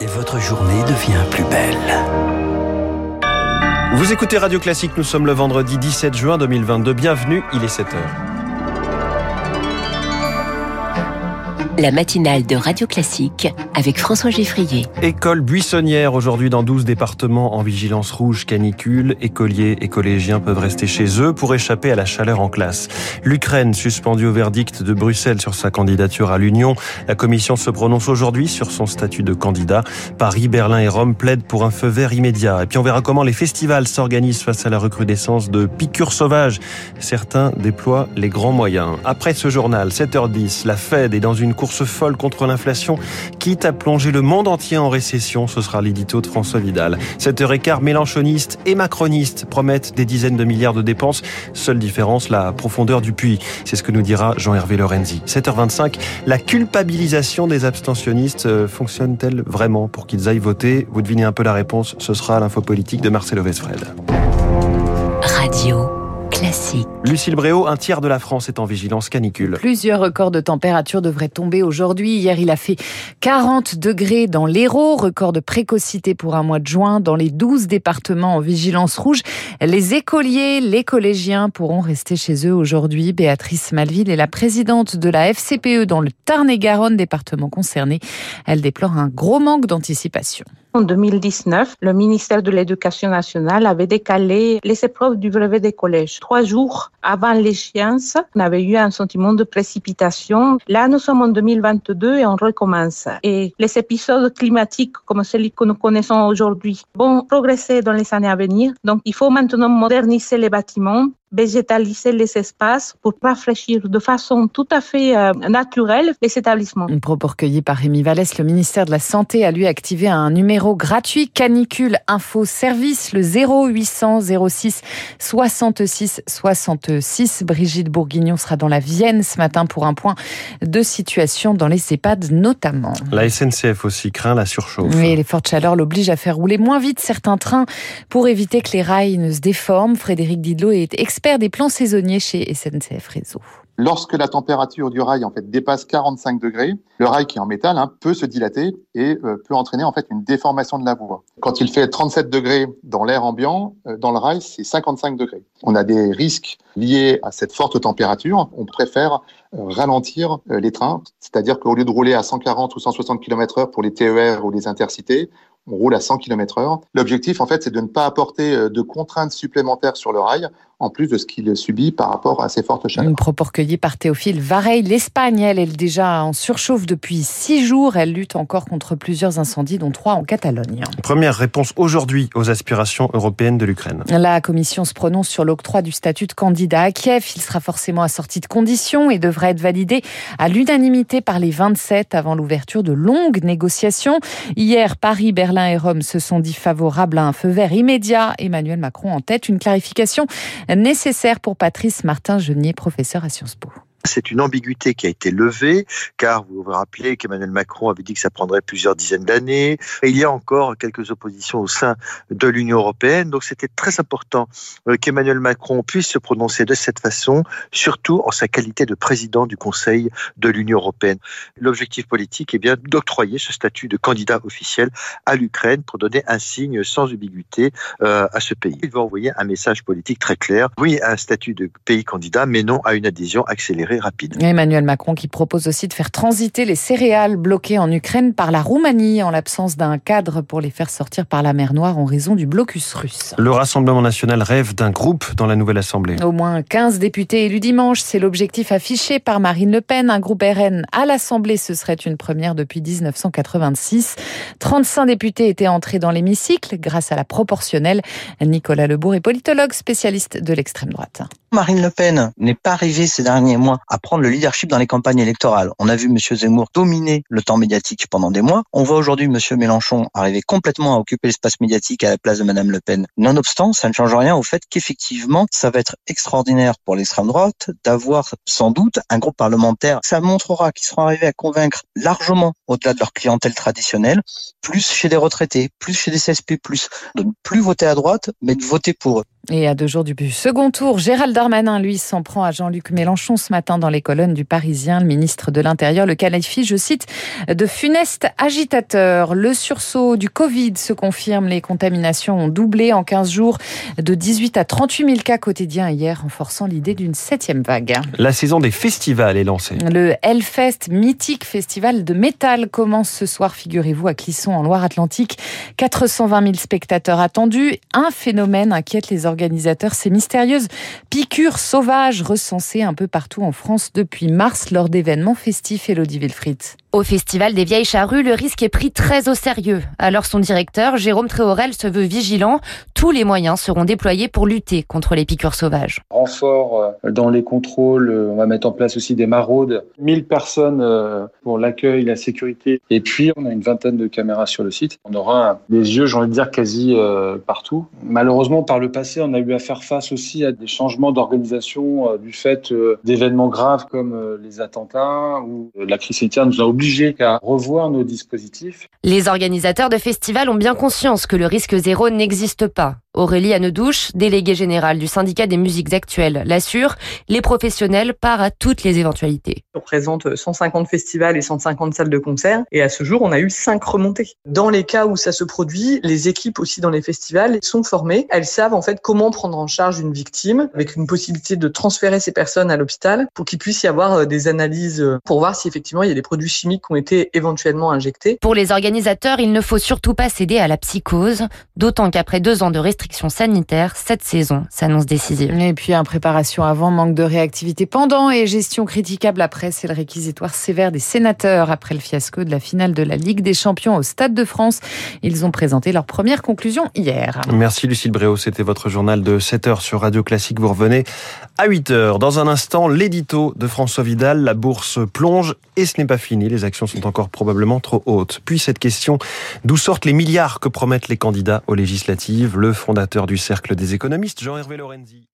et votre journée devient plus belle. Vous écoutez Radio Classique, nous sommes le vendredi 17 juin 2022. Bienvenue, il est 7 La matinale de Radio Classique avec François Geffrier. École buissonnière aujourd'hui dans 12 départements en vigilance rouge canicule. Écoliers et collégiens peuvent rester chez eux pour échapper à la chaleur en classe. L'Ukraine suspendue au verdict de Bruxelles sur sa candidature à l'Union. La commission se prononce aujourd'hui sur son statut de candidat. Paris, Berlin et Rome plaident pour un feu vert immédiat. Et puis on verra comment les festivals s'organisent face à la recrudescence de piqûres sauvages. Certains déploient les grands moyens. Après ce journal, 7h10, la Fed est dans une course folle contre l'inflation, quitte à plonger le monde entier en récession. Ce sera l'édito de François Vidal. 7h15, mélanchonistes et macronistes promettent des dizaines de milliards de dépenses. Seule différence, la profondeur du puits. C'est ce que nous dira Jean-Hervé Lorenzi. 7h25, la culpabilisation des abstentionnistes euh, fonctionne-t-elle vraiment pour qu'ils aillent voter? Vous devinez un peu la réponse, ce sera l'info politique de Marcelo Vesfred. Classique. Lucille Bréau, un tiers de la France est en vigilance canicule. Plusieurs records de température devraient tomber aujourd'hui. Hier, il a fait 40 degrés dans l'Hérault, record de précocité pour un mois de juin dans les 12 départements en vigilance rouge. Les écoliers, les collégiens pourront rester chez eux aujourd'hui. Béatrice Malville est la présidente de la FCPE dans le Tarn-et-Garonne, département concerné. Elle déplore un gros manque d'anticipation. En 2019, le ministère de l'Éducation nationale avait décalé les épreuves du brevet des collèges. Trois jours avant l'échéance, on avait eu un sentiment de précipitation. Là, nous sommes en 2022 et on recommence. Et les épisodes climatiques comme celui que nous connaissons aujourd'hui vont progresser dans les années à venir. Donc, il faut maintenant moderniser les bâtiments végétaliser les espaces pour rafraîchir de façon tout à fait euh, naturelle les établissements. Un propos recueilli par Rémi Vallès, le ministère de la Santé a lui activé un numéro gratuit canicule info service, le 0800 06 66 66. Brigitte Bourguignon sera dans la Vienne ce matin pour un point de situation dans les EHPAD notamment. La SNCF aussi craint la surchauffe. Oui, les fortes chaleurs l'obligent à faire rouler moins vite certains trains pour éviter que les rails ne se déforment. Frédéric Didlot est expert des plans saisonniers chez SNCF Réseau. Lorsque la température du rail en fait dépasse 45 degrés, le rail qui est en métal hein, peut se dilater et euh, peut entraîner en fait une déformation de la voie. Quand il fait 37 degrés dans l'air ambiant, euh, dans le rail c'est 55 degrés. On a des risques liés à cette forte température. On préfère ralentir les trains, c'est-à-dire qu'au lieu de rouler à 140 ou 160 km/h pour les TER ou les intercités, on roule à 100 km heure. L'objectif, en fait, c'est de ne pas apporter de contraintes supplémentaires sur le rail en plus de ce qu'il subit par rapport à ces fortes chaleurs. Une propos recueillie par Théophile Vareille. L'Espagne, elle, est déjà en surchauffe depuis six jours. Elle lutte encore contre plusieurs incendies, dont trois en Catalogne. Première réponse aujourd'hui aux aspirations européennes de l'Ukraine. La Commission se prononce sur l'octroi du statut de candidat à Kiev. Il sera forcément assorti de conditions et devrait être validé à l'unanimité par les 27 avant l'ouverture de longues négociations. Hier, Paris, Berlin et Rome se sont dit favorables à un feu vert immédiat. Emmanuel Macron en tête. Une clarification nécessaire pour Patrice Martin-Genier, professeur à Sciences Po. C'est une ambiguïté qui a été levée, car vous vous rappelez qu'Emmanuel Macron avait dit que ça prendrait plusieurs dizaines d'années. Il y a encore quelques oppositions au sein de l'Union européenne. Donc c'était très important euh, qu'Emmanuel Macron puisse se prononcer de cette façon, surtout en sa qualité de président du Conseil de l'Union européenne. L'objectif politique est bien d'octroyer ce statut de candidat officiel à l'Ukraine pour donner un signe sans ambiguïté euh, à ce pays. Il va envoyer un message politique très clair. Oui à un statut de pays candidat, mais non à une adhésion accélérée rapide. Emmanuel Macron qui propose aussi de faire transiter les céréales bloquées en Ukraine par la Roumanie en l'absence d'un cadre pour les faire sortir par la mer Noire en raison du blocus russe. Le Rassemblement national rêve d'un groupe dans la nouvelle Assemblée. Au moins 15 députés élus dimanche, c'est l'objectif affiché par Marine Le Pen. Un groupe RN à l'Assemblée, ce serait une première depuis 1986. 35 députés étaient entrés dans l'hémicycle grâce à la proportionnelle. Nicolas Lebourg est politologue spécialiste de l'extrême droite. Marine Le Pen n'est pas arrivée ces derniers mois à prendre le leadership dans les campagnes électorales. On a vu M. Zemmour dominer le temps médiatique pendant des mois. On voit aujourd'hui M. Mélenchon arriver complètement à occuper l'espace médiatique à la place de Mme Le Pen. Nonobstant, ça ne change rien au fait qu'effectivement, ça va être extraordinaire pour l'extrême droite d'avoir sans doute un groupe parlementaire. Ça montrera qu'ils seront arrivés à convaincre largement au-delà de leur clientèle traditionnelle, plus chez des retraités, plus chez des CSP+, de ne plus voter à droite, mais de voter pour eux. Et à deux jours du second tour, Gérald Darmanin, lui, s'en prend à Jean-Luc Mélenchon ce matin dans les colonnes du Parisien. Le ministre de l'Intérieur le qualifie, je cite, de funeste agitateur. Le sursaut du Covid se confirme. Les contaminations ont doublé en 15 jours de 18 à 38 000 cas quotidiens hier, renforçant l'idée d'une septième vague. La saison des festivals est lancée. Le Hellfest, mythique festival de métal, commence ce soir, figurez-vous, à Clisson en Loire-Atlantique. 420 000 spectateurs attendus. Un phénomène inquiète les organisateurs, ces mystérieuses piqûres sauvages recensées un peu partout en France depuis mars lors d'événements festifs. Elodie Wilfried. Au Festival des Vieilles Charrues, le risque est pris très au sérieux. Alors son directeur, Jérôme Tréorel, se veut vigilant. Tous les moyens seront déployés pour lutter contre les piqûres sauvages. Renfort euh, dans les contrôles, euh, on va mettre en place aussi des maraudes. 1000 personnes euh, pour l'accueil, la sécurité. Et puis, on a une vingtaine de caméras sur le site. On aura des yeux, j'ai envie de dire, quasi partout. Malheureusement, par le passé, on a eu à faire face aussi à des changements d'organisation du fait d'événements graves comme les attentats ou la crise sanitaire nous a obligés à revoir nos dispositifs. Les organisateurs de festivals ont bien conscience que le risque zéro n'existe pas. Ja. Aurélie Annedouche, déléguée générale du syndicat des musiques actuelles, l'assure, les professionnels partent à toutes les éventualités. On représente 150 festivals et 150 salles de concert et à ce jour, on a eu 5 remontées. Dans les cas où ça se produit, les équipes aussi dans les festivals sont formées. Elles savent en fait comment prendre en charge une victime avec une possibilité de transférer ces personnes à l'hôpital pour qu'il puisse y avoir euh, des analyses euh, pour voir si effectivement il y a des produits chimiques qui ont été éventuellement injectés. Pour les organisateurs, il ne faut surtout pas céder à la psychose, d'autant qu'après deux ans de restrictions sanitaire, cette saison s'annonce décisive. Et puis, en préparation avant, manque de réactivité pendant et gestion critiquable après, c'est le réquisitoire sévère des sénateurs après le fiasco de la finale de la Ligue des Champions au Stade de France. Ils ont présenté leur première conclusion hier. Merci Lucille Bréau, c'était votre journal de 7h sur Radio Classique. Vous revenez à 8h. Dans un instant, l'édito de François Vidal, la bourse plonge et ce n'est pas fini, les actions sont encore probablement trop hautes. Puis cette question, d'où sortent les milliards que promettent les candidats aux législatives? Le fondateur du Cercle des économistes, Jean-Hervé Lorenzi.